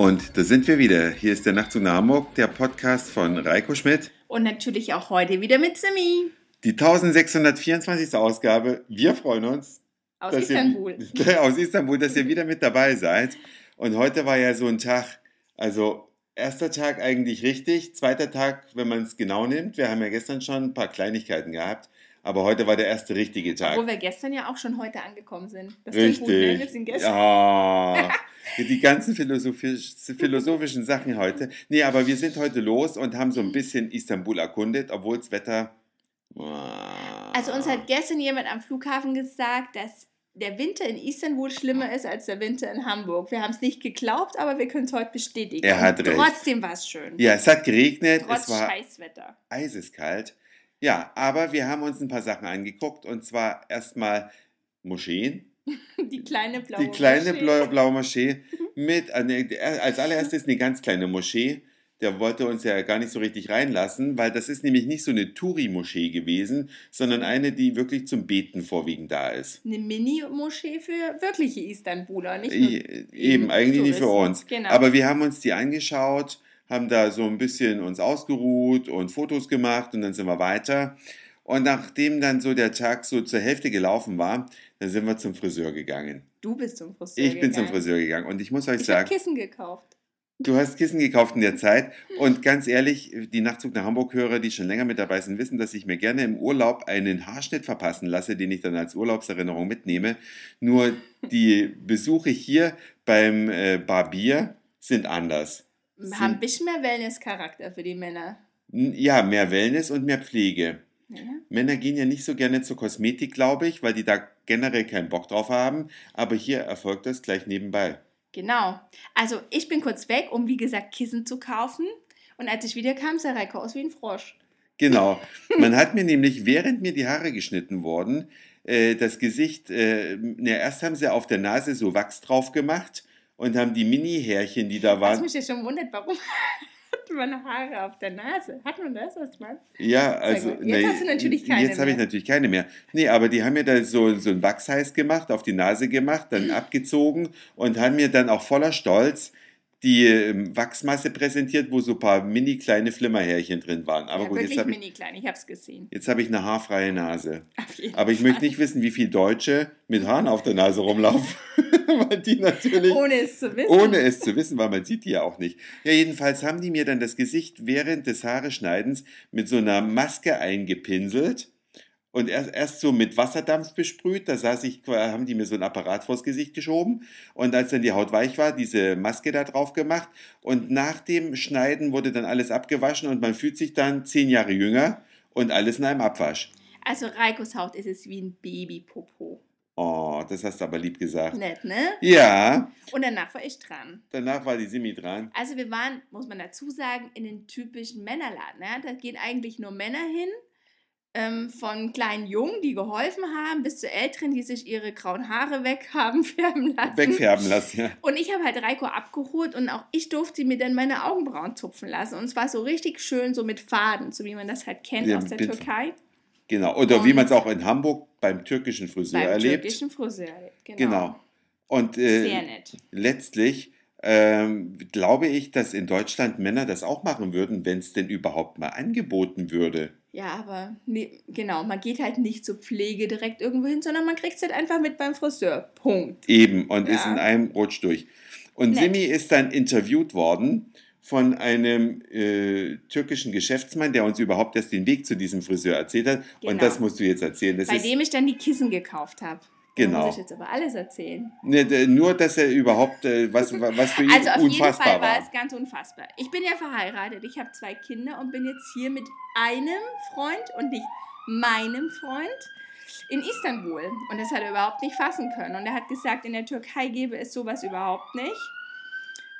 Und da sind wir wieder. Hier ist der Nachtzug nach Hamburg, der Podcast von Reiko Schmidt. Und natürlich auch heute wieder mit Simi. Die 1624. Ausgabe. Wir freuen uns. Aus Istanbul. Ihr, aus Istanbul, dass ihr wieder mit dabei seid. Und heute war ja so ein Tag, also erster Tag eigentlich richtig, zweiter Tag, wenn man es genau nimmt. Wir haben ja gestern schon ein paar Kleinigkeiten gehabt. Aber heute war der erste richtige Tag. Wo wir gestern ja auch schon heute angekommen sind. Das Richtig. Gut, ne? Ja, die ganzen philosophisch, philosophischen Sachen heute. Nee, aber wir sind heute los und haben so ein bisschen Istanbul erkundet, obwohl das Wetter. Also uns hat gestern jemand am Flughafen gesagt, dass der Winter in Istanbul schlimmer ist als der Winter in Hamburg. Wir haben es nicht geglaubt, aber wir können es heute bestätigen. Er hat recht. Trotzdem war es schön. Ja, es hat geregnet. Trotz es war Scheißwetter. Eiseskalt. Ja, aber wir haben uns ein paar Sachen angeguckt und zwar erstmal Moscheen. Die kleine blaue Die kleine Moschee. blaue, blaue Moschee mit, äh, als allererstes eine ganz kleine Moschee. Der wollte uns ja gar nicht so richtig reinlassen, weil das ist nämlich nicht so eine Touri-Moschee gewesen, sondern eine, die wirklich zum Beten vorwiegend da ist. Eine Mini-Moschee für wirkliche Istanbuler, nicht nur Eben, eigentlich Touristen. nicht für uns. Genau. Aber wir haben uns die angeschaut haben da so ein bisschen uns ausgeruht und Fotos gemacht und dann sind wir weiter. Und nachdem dann so der Tag so zur Hälfte gelaufen war, dann sind wir zum Friseur gegangen. Du bist zum Friseur ich gegangen. Ich bin zum Friseur gegangen und ich muss euch ich sagen. Ich habe Kissen gekauft. Du hast Kissen gekauft in der Zeit und ganz ehrlich, die Nachtzug nach Hamburg-Hörer, die schon länger mit dabei sind, wissen, dass ich mir gerne im Urlaub einen Haarschnitt verpassen lasse, den ich dann als Urlaubserinnerung mitnehme. Nur die Besuche hier beim äh, Barbier sind anders haben ein bisschen mehr Wellness-Charakter für die Männer. Ja, mehr Wellness und mehr Pflege. Ja. Männer gehen ja nicht so gerne zur Kosmetik, glaube ich, weil die da generell keinen Bock drauf haben. Aber hier erfolgt das gleich nebenbei. Genau. Also ich bin kurz weg, um wie gesagt Kissen zu kaufen. Und als ich wiederkam, sah Reiko aus wie ein Frosch. Genau. Man hat mir nämlich, während mir die Haare geschnitten wurden, äh, das Gesicht, äh, na, erst haben sie auf der Nase so Wachs drauf gemacht und haben die Mini-Härchen, die da waren. Was mich ja schon wundert, warum hat man Haare auf der Nase? Hat man das erstmal? Ja, also. Jetzt nee, hast du natürlich keine Jetzt habe ich natürlich keine mehr. Nee, aber die haben mir da so, so ein Wachsheiß gemacht, auf die Nase gemacht, dann abgezogen und haben mir dann auch voller Stolz die ähm, Wachsmasse präsentiert, wo so ein paar mini kleine Flimmerhärchen drin waren. Aber ja, gut, jetzt habe ich, mini klein, ich habe es gesehen. Jetzt habe ich eine haarfreie Nase. Aber ich Fall. möchte nicht wissen, wie viele Deutsche mit Haaren auf der Nase rumlaufen, weil die natürlich ohne es zu wissen, ohne es zu wissen, weil man sieht die ja auch nicht. Ja, jedenfalls haben die mir dann das Gesicht während des Haareschneidens mit so einer Maske eingepinselt und erst, erst so mit Wasserdampf besprüht. Da saß ich, haben die mir so ein Apparat vors Gesicht geschoben. Und als dann die Haut weich war, diese Maske da drauf gemacht. Und nach dem Schneiden wurde dann alles abgewaschen und man fühlt sich dann zehn Jahre jünger und alles in einem Abwasch. Also Reikos Haut ist es wie ein Babypopo. Oh, das hast du aber lieb gesagt. Nett, ne? Ja. Und danach war ich dran. Danach war die Simi dran. Also wir waren, muss man dazu sagen, in den typischen Männerladen. Ne? Da gehen eigentlich nur Männer hin ähm, von kleinen Jungen, die geholfen haben, bis zu Älteren, die sich ihre grauen Haare weg haben färben lassen. Wegfärben lassen, ja. Und ich habe halt Reiko abgeholt und auch ich durfte mir dann meine Augenbrauen zupfen lassen. Und zwar so richtig schön, so mit Faden, so wie man das halt kennt ja, aus der Türkei. Genau, oder und wie man es auch in Hamburg beim türkischen Friseur beim erlebt. Beim türkischen Friseur erlebt, genau. genau. Und äh, Sehr nett. letztlich ähm, glaube ich, dass in Deutschland Männer das auch machen würden, wenn es denn überhaupt mal angeboten würde. Ja, aber nee, genau, man geht halt nicht zur Pflege direkt irgendwo hin, sondern man kriegt es halt einfach mit beim Friseur. Punkt. Eben, und ja. ist in einem Rutsch durch. Und Nett. Simi ist dann interviewt worden von einem äh, türkischen Geschäftsmann, der uns überhaupt erst den Weg zu diesem Friseur erzählt hat. Genau. Und das musst du jetzt erzählen. Das Bei dem ich dann die Kissen gekauft habe. Genau. muss ich jetzt aber alles erzählen. Ne, nur, dass er überhaupt, äh, was, was für ihn also auf unfassbar jeden Fall war. es ganz unfassbar. Ich bin ja verheiratet, ich habe zwei Kinder und bin jetzt hier mit einem Freund und nicht meinem Freund in Istanbul. Und das hat er überhaupt nicht fassen können. Und er hat gesagt, in der Türkei gäbe es sowas überhaupt nicht.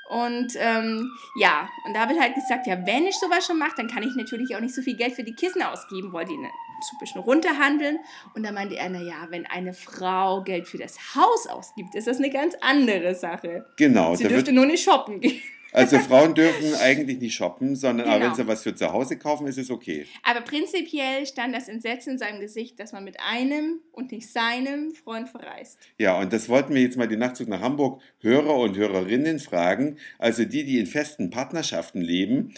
Und ähm, ja, und da habe ich halt gesagt, ja, wenn ich sowas schon mache, dann kann ich natürlich auch nicht so viel Geld für die Kissen ausgeben, wollte ihn so ein bisschen runterhandeln. Und dann meinte er, naja, wenn eine Frau Geld für das Haus ausgibt, ist das eine ganz andere Sache. Genau. Sie dürfte nur nicht shoppen gehen. Also Frauen dürfen eigentlich nicht shoppen, sondern aber wenn Genau. sie was für zu Hause kaufen, ist es okay. Aber prinzipiell stand das Entsetzen in seinem Gesicht, dass man mit einem und nicht seinem Freund verreist. Ja, und das wollten wir jetzt mal den Nachzug nach Hamburg Hörer und Hörerinnen fragen, also die, die in festen Partnerschaften leben.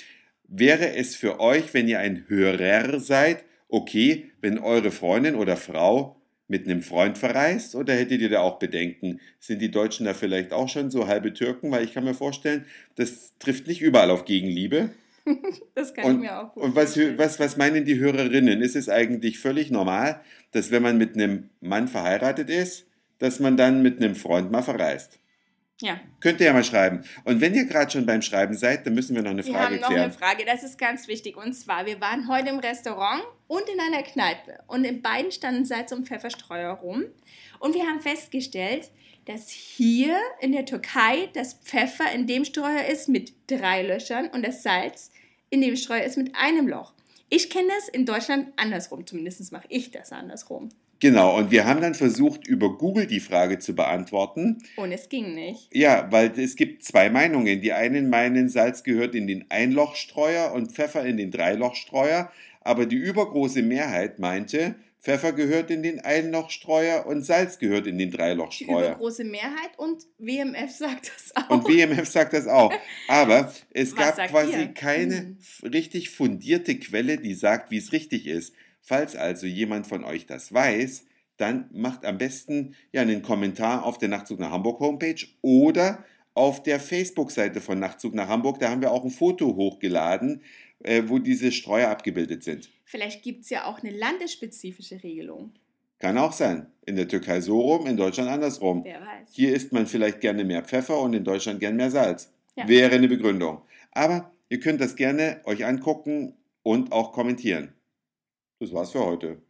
Wäre es für euch, wenn ihr ein Hörer seid, okay, wenn eure Freundin oder Frau mit einem Freund verreist oder hättet ihr da auch Bedenken? Sind die Deutschen da vielleicht auch schon so halbe Türken? Weil ich kann mir vorstellen, das trifft nicht überall auf Gegenliebe. Das kann Und- ich mir auch gut Und was, vorstellen. was, was meinen die Hörerinnen? Ist es eigentlich völlig normal, dass wenn man mit einem Mann verheiratet ist, dass man dann mit einem Freund mal verreist? Ja, Könnt ihr ja mal schreiben. Und wenn ihr gerade schon beim Schreiben seid, dann müssen wir noch eine wir Frage haben noch klären. eine Frage, das ist ganz wichtig. Und zwar, wir waren heute im Restaurant und in einer Kneipe. Und in beiden standen Salz- und Pfefferstreuer rum. Und wir haben festgestellt, dass hier in der Türkei das Pfeffer in dem Streuer ist mit drei Löchern und das Salz in dem Streuer ist mit einem Loch. Ich kenne das in Deutschland andersrum, zumindest mache ich das andersrum. Genau, und wir haben dann versucht, über Google die Frage zu beantworten. Und es ging nicht. Ja, weil es gibt zwei Meinungen. Die einen meinen, Salz gehört in den Einlochstreuer und Pfeffer in den Dreilochstreuer. Aber die übergroße Mehrheit meinte, Pfeffer gehört in den Einlochstreuer und Salz gehört in den Die Dreilochstreuer. übergroße Mehrheit und WMF sagt das auch. Und WMF sagt das auch. Aber es Was gab quasi ihr? keine Hm. richtig fundierte Quelle, die sagt, wie es richtig ist. Falls also jemand von euch das weiß, dann macht am besten ja einen Kommentar auf der Nachtzug nach Hamburg Homepage oder auf der Facebook-Seite von Nachtzug nach Hamburg. Da haben wir auch ein Foto hochgeladen, äh, wo diese Streuer abgebildet sind. Vielleicht gibt es ja auch eine landesspezifische Regelung. Kann auch sein. In der Türkei so rum, in Deutschland andersrum. Wer weiß. Hier isst man vielleicht gerne mehr Pfeffer und in Deutschland gern mehr Salz. Ja. Wäre eine Begründung. Aber ihr könnt das gerne euch angucken und auch kommentieren. Das war's für heute.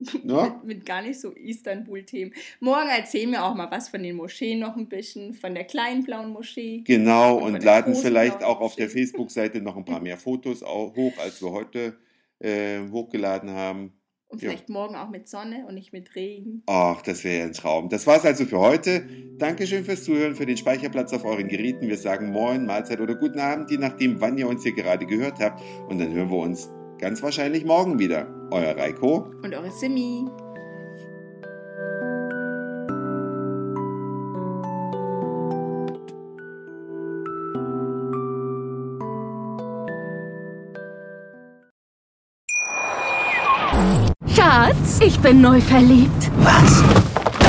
Ne? Mit, mit gar nicht so Istanbul-Themen. Morgen erzählen wir auch mal was von den Moscheen noch ein bisschen, von der kleinen blauen Moschee. Genau, Und und laden vielleicht auch auf der. Facebook-Seite noch ein paar mehr Fotos hoch, als wir heute äh, hochgeladen haben. Und Ja. vielleicht morgen auch mit Sonne und nicht mit Regen. Ach, das wäre ja ein Traum. Das war's also für heute. Dankeschön fürs Zuhören, für den Speicherplatz auf euren Geräten. Wir sagen Moin, Mahlzeit oder guten Abend, je nachdem, wann ihr uns hier gerade gehört habt. Und dann hören wir uns ganz wahrscheinlich morgen wieder. Euer Reiko. Und eure Simi. Schatz, ich bin neu verliebt. Was?